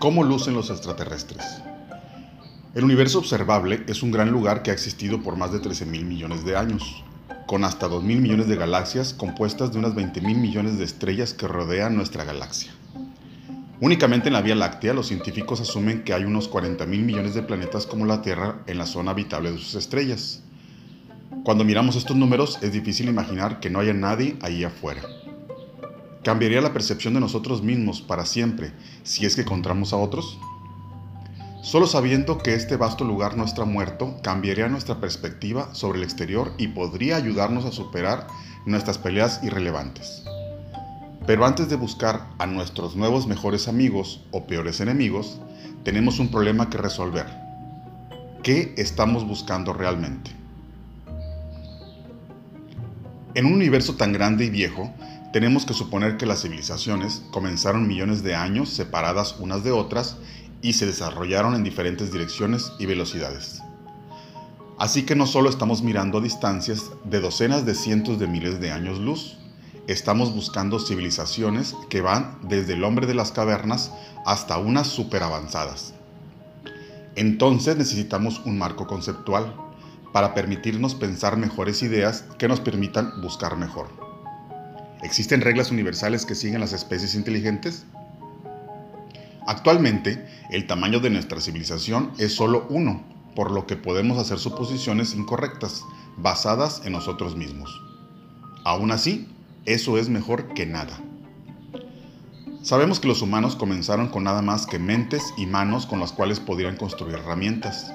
¿Cómo lucen los extraterrestres? El universo observable es un gran lugar que ha existido por más de 13 mil millones de años, con hasta 2 mil millones de galaxias compuestas de unas 20 mil millones de estrellas que rodean nuestra galaxia. Únicamente en la Vía Láctea, los científicos asumen que hay unos 40 mil millones de planetas como la Tierra en la zona habitable de sus estrellas. Cuando miramos estos números, es difícil imaginar que no haya nadie ahí afuera. ¿Cambiaría la percepción de nosotros mismos para siempre si es que encontramos a otros? Solo sabiendo que este vasto lugar no está muerto cambiaría nuestra perspectiva sobre el exterior y podría ayudarnos a superar nuestras peleas irrelevantes. Pero antes de buscar a nuestros nuevos mejores amigos o peores enemigos, tenemos un problema que resolver. ¿Qué estamos buscando realmente? En un universo tan grande y viejo, tenemos que suponer que las civilizaciones comenzaron millones de años separadas unas de otras y se desarrollaron en diferentes direcciones y velocidades. Así que no solo estamos mirando a distancias de docenas de cientos de miles de años luz, estamos buscando civilizaciones que van desde el hombre de las cavernas hasta unas super avanzadas. Entonces necesitamos un marco conceptual para permitirnos pensar mejores ideas que nos permitan buscar mejor. ¿Existen reglas universales que siguen las especies inteligentes? Actualmente, el tamaño de nuestra civilización es solo uno, por lo que podemos hacer suposiciones incorrectas, basadas en nosotros mismos. Aún así, eso es mejor que nada. Sabemos que los humanos comenzaron con nada más que mentes y manos con las cuales podrían construir herramientas.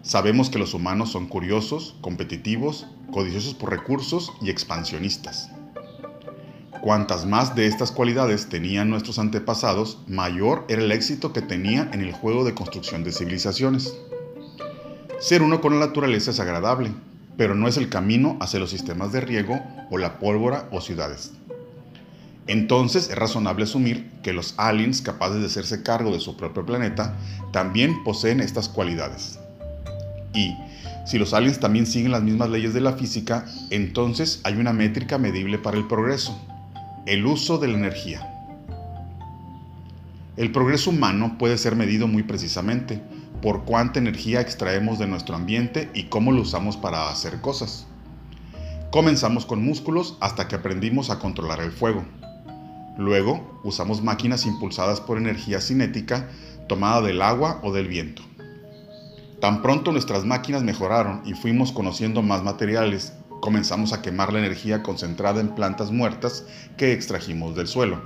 Sabemos que los humanos son curiosos, competitivos, codiciosos por recursos y expansionistas. Cuantas más de estas cualidades tenían nuestros antepasados, mayor era el éxito que tenían en el juego de construcción de civilizaciones. Ser uno con la naturaleza es agradable, pero no es el camino hacia los sistemas de riego o la pólvora o ciudades. Entonces es razonable asumir que los aliens capaces de hacerse cargo de su propio planeta también poseen estas cualidades. Y si los aliens también siguen las mismas leyes de la física, entonces hay una métrica medible para el progreso el uso de la energía. El progreso humano puede ser medido muy precisamente por cuánta energía extraemos de nuestro ambiente y cómo lo usamos para hacer cosas. Comenzamos con músculos hasta que aprendimos a controlar el fuego. Luego usamos máquinas impulsadas por energía cinética tomada del agua o del viento. Tan pronto nuestras máquinas mejoraron y fuimos conociendo más materiales comenzamos a quemar la energía concentrada en plantas muertas que extrajimos del suelo.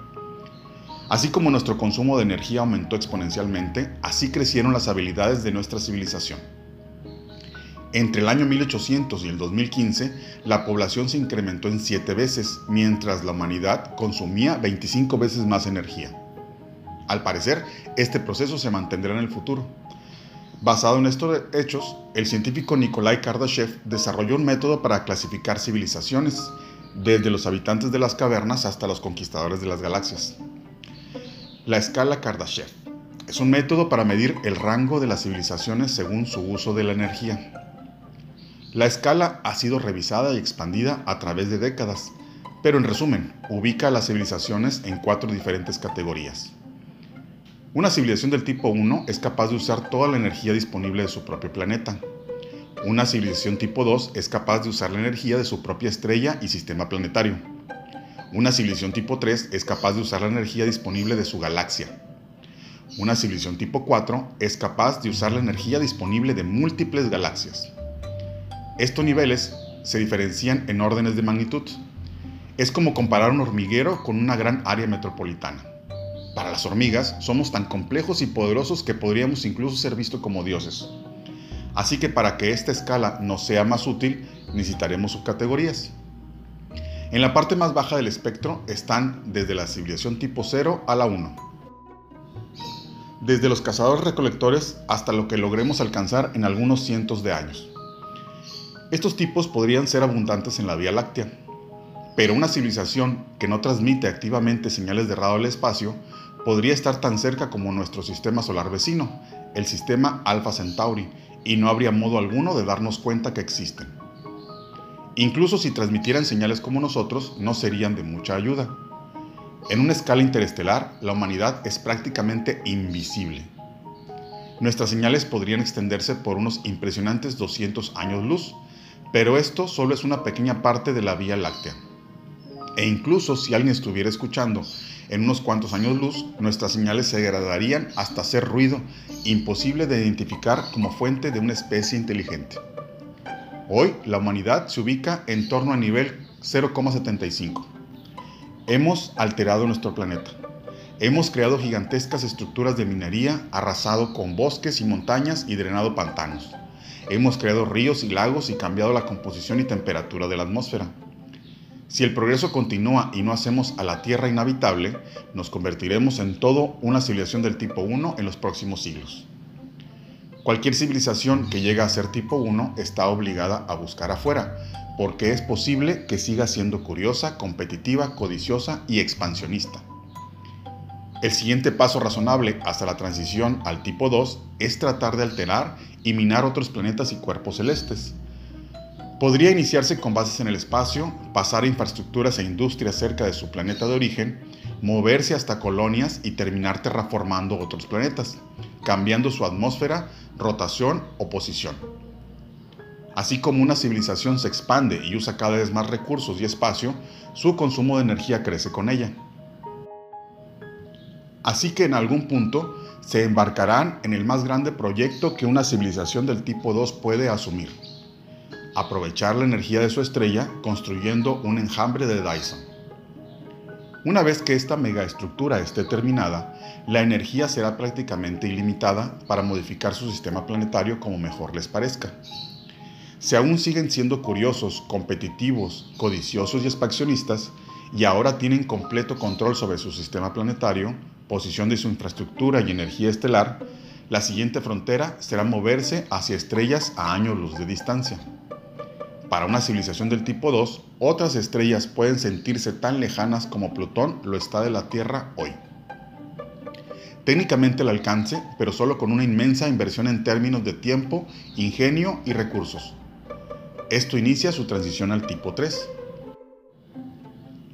Así como nuestro consumo de energía aumentó exponencialmente, así crecieron las habilidades de nuestra civilización. Entre el año 1800 y el 2015, la población se incrementó en 7 veces, mientras la humanidad consumía 25 veces más energía. Al parecer, este proceso se mantendrá en el futuro. Basado en estos hechos, el científico Nikolai Kardashev desarrolló un método para clasificar civilizaciones, desde los habitantes de las cavernas hasta los conquistadores de las galaxias. La escala Kardashev es un método para medir el rango de las civilizaciones según su uso de la energía. La escala ha sido revisada y expandida a través de décadas, pero en resumen, ubica a las civilizaciones en cuatro diferentes categorías. Una civilización del tipo 1 es capaz de usar toda la energía disponible de su propio planeta. Una civilización tipo 2 es capaz de usar la energía de su propia estrella y sistema planetario. Una civilización tipo 3 es capaz de usar la energía disponible de su galaxia. Una civilización tipo 4 es capaz de usar la energía disponible de múltiples galaxias. Estos niveles se diferencian en órdenes de magnitud. Es como comparar un hormiguero con una gran área metropolitana. Para las hormigas somos tan complejos y poderosos que podríamos incluso ser vistos como dioses. Así que para que esta escala nos sea más útil, necesitaremos subcategorías. En la parte más baja del espectro están desde la civilización tipo 0 a la 1. Desde los cazadores recolectores hasta lo que logremos alcanzar en algunos cientos de años. Estos tipos podrían ser abundantes en la Vía Láctea, pero una civilización que no transmite activamente señales de radio al espacio podría estar tan cerca como nuestro sistema solar vecino, el sistema Alpha Centauri, y no habría modo alguno de darnos cuenta que existen. Incluso si transmitieran señales como nosotros, no serían de mucha ayuda. En una escala interestelar, la humanidad es prácticamente invisible. Nuestras señales podrían extenderse por unos impresionantes 200 años luz, pero esto solo es una pequeña parte de la Vía Láctea. E incluso si alguien estuviera escuchando en unos cuantos años luz, nuestras señales se degradarían hasta hacer ruido, imposible de identificar como fuente de una especie inteligente. Hoy la humanidad se ubica en torno a nivel 0,75. Hemos alterado nuestro planeta. Hemos creado gigantescas estructuras de minería, arrasado con bosques y montañas y drenado pantanos. Hemos creado ríos y lagos y cambiado la composición y temperatura de la atmósfera. Si el progreso continúa y no hacemos a la Tierra inhabitable, nos convertiremos en todo una civilización del tipo 1 en los próximos siglos. Cualquier civilización que llegue a ser tipo 1 está obligada a buscar afuera, porque es posible que siga siendo curiosa, competitiva, codiciosa y expansionista. El siguiente paso razonable hasta la transición al tipo 2 es tratar de alterar y minar otros planetas y cuerpos celestes. Podría iniciarse con bases en el espacio, pasar a infraestructuras e industrias cerca de su planeta de origen, moverse hasta colonias y terminar terraformando otros planetas, cambiando su atmósfera, rotación o posición. Así como una civilización se expande y usa cada vez más recursos y espacio, su consumo de energía crece con ella. Así que en algún punto se embarcarán en el más grande proyecto que una civilización del tipo 2 puede asumir. Aprovechar la energía de su estrella construyendo un enjambre de Dyson. Una vez que esta megaestructura esté terminada, la energía será prácticamente ilimitada para modificar su sistema planetario como mejor les parezca. Si aún siguen siendo curiosos, competitivos, codiciosos y expansionistas, y ahora tienen completo control sobre su sistema planetario, posición de su infraestructura y energía estelar, la siguiente frontera será moverse hacia estrellas a años luz de distancia. Para una civilización del tipo 2, otras estrellas pueden sentirse tan lejanas como Plutón lo está de la Tierra hoy. Técnicamente el alcance, pero solo con una inmensa inversión en términos de tiempo, ingenio y recursos. Esto inicia su transición al tipo 3.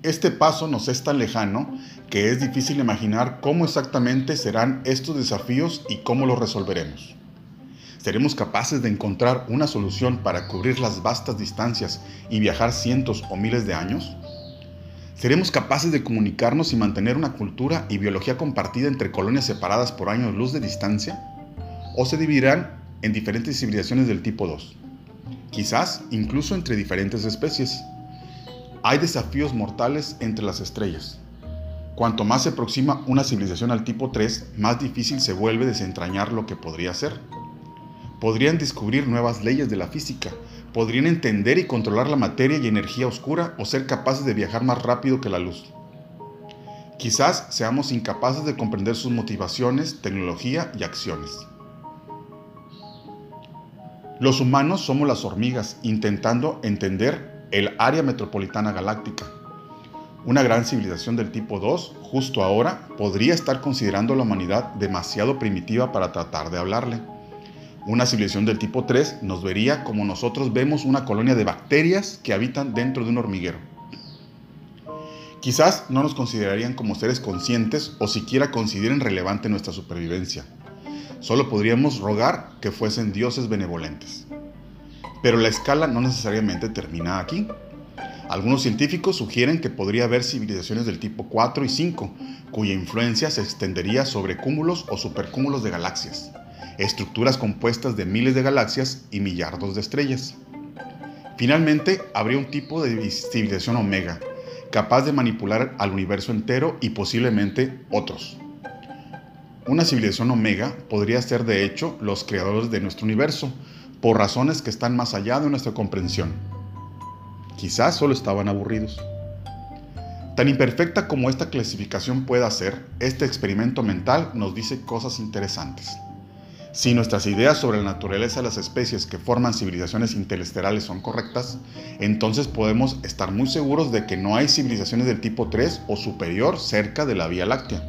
Este paso nos es tan lejano que es difícil imaginar cómo exactamente serán estos desafíos y cómo los resolveremos. ¿Seremos capaces de encontrar una solución para cubrir las vastas distancias y viajar cientos o miles de años? ¿Seremos capaces de comunicarnos y mantener una cultura y biología compartida entre colonias separadas por años luz de distancia? ¿O se dividirán en diferentes civilizaciones del tipo 2? Quizás incluso entre diferentes especies. Hay desafíos mortales entre las estrellas. Cuanto más se aproxima una civilización al tipo 3, más difícil se vuelve desentrañar lo que podría ser. Podrían descubrir nuevas leyes de la física, podrían entender y controlar la materia y energía oscura o ser capaces de viajar más rápido que la luz. Quizás seamos incapaces de comprender sus motivaciones, tecnología y acciones. Los humanos somos las hormigas intentando entender el área metropolitana galáctica. Una gran civilización del tipo 2, justo ahora, podría estar considerando la humanidad demasiado primitiva para tratar de hablarle. Una civilización del tipo 3 nos vería como nosotros vemos una colonia de bacterias que habitan dentro de un hormiguero. Quizás no nos considerarían como seres conscientes o siquiera consideren relevante nuestra supervivencia. Solo podríamos rogar que fuesen dioses benevolentes. Pero la escala no necesariamente termina aquí. Algunos científicos sugieren que podría haber civilizaciones del tipo 4 y 5, cuya influencia se extendería sobre cúmulos o supercúmulos de galaxias, estructuras compuestas de miles de galaxias y millardos de estrellas. Finalmente, habría un tipo de civilización omega, capaz de manipular al universo entero y posiblemente otros. Una civilización omega podría ser de hecho los creadores de nuestro universo, por razones que están más allá de nuestra comprensión. Quizás solo estaban aburridos. Tan imperfecta como esta clasificación pueda ser, este experimento mental nos dice cosas interesantes. Si nuestras ideas sobre la naturaleza de las especies que forman civilizaciones interestelares son correctas, entonces podemos estar muy seguros de que no hay civilizaciones del tipo 3 o superior cerca de la Vía Láctea.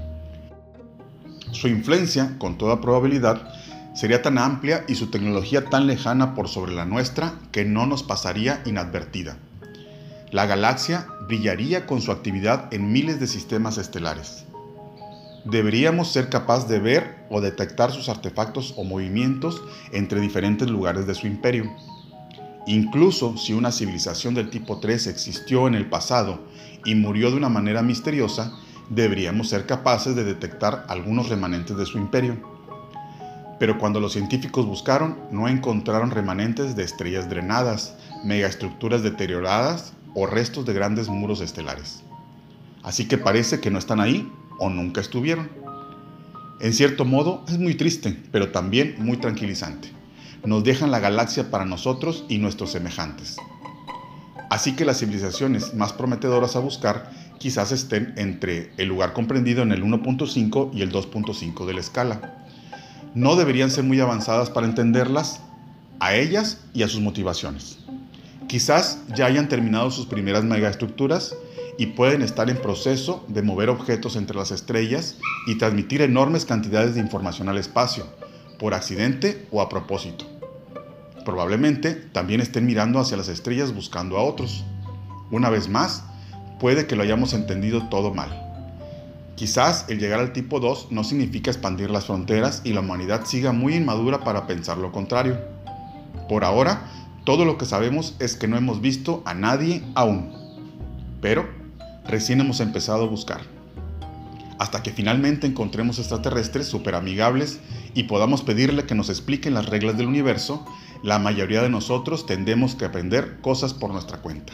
Su influencia, con toda probabilidad, sería tan amplia y su tecnología tan lejana por sobre la nuestra que no nos pasaría inadvertida. la galaxia brillaría con su actividad en miles de sistemas estelares. Deberíamos ser capaces de ver o detectar sus artefactos o movimientos entre diferentes lugares de su imperio. Incluso si una civilización del tipo 3 existió en el pasado y murió de una manera misteriosa, deberíamos ser capaces de detectar algunos remanentes de su imperio. Pero cuando los científicos buscaron, no encontraron remanentes de estrellas drenadas, megaestructuras deterioradas o restos de grandes muros estelares. Así que parece que no están ahí o nunca estuvieron. En cierto modo es muy triste, pero también muy tranquilizante. Nos dejan la galaxia para nosotros y nuestros semejantes. Así que las civilizaciones más prometedoras a buscar quizás estén entre el lugar comprendido en el 1.5 y el 2.5 de la escala. No deberían ser muy avanzadas para entenderlas, a ellas y a sus motivaciones. Quizás ya hayan terminado sus primeras megaestructuras y pueden estar en proceso de mover objetos entre las estrellas y transmitir enormes cantidades de información al espacio, por accidente o a propósito. Probablemente también estén mirando hacia las estrellas buscando a otros. Una vez más, puede que lo hayamos entendido todo mal. Quizás el llegar al tipo 2 no significa expandir las fronteras y la humanidad siga muy inmadura para pensar lo contrario. Por ahora, todo lo que sabemos es que no hemos visto a nadie aún. Pero recién hemos empezado a buscar. Hasta que finalmente encontremos extraterrestres super amigables y podamos pedirle que nos expliquen las reglas del universo, la mayoría de nosotros tendemos que aprender cosas por nuestra cuenta.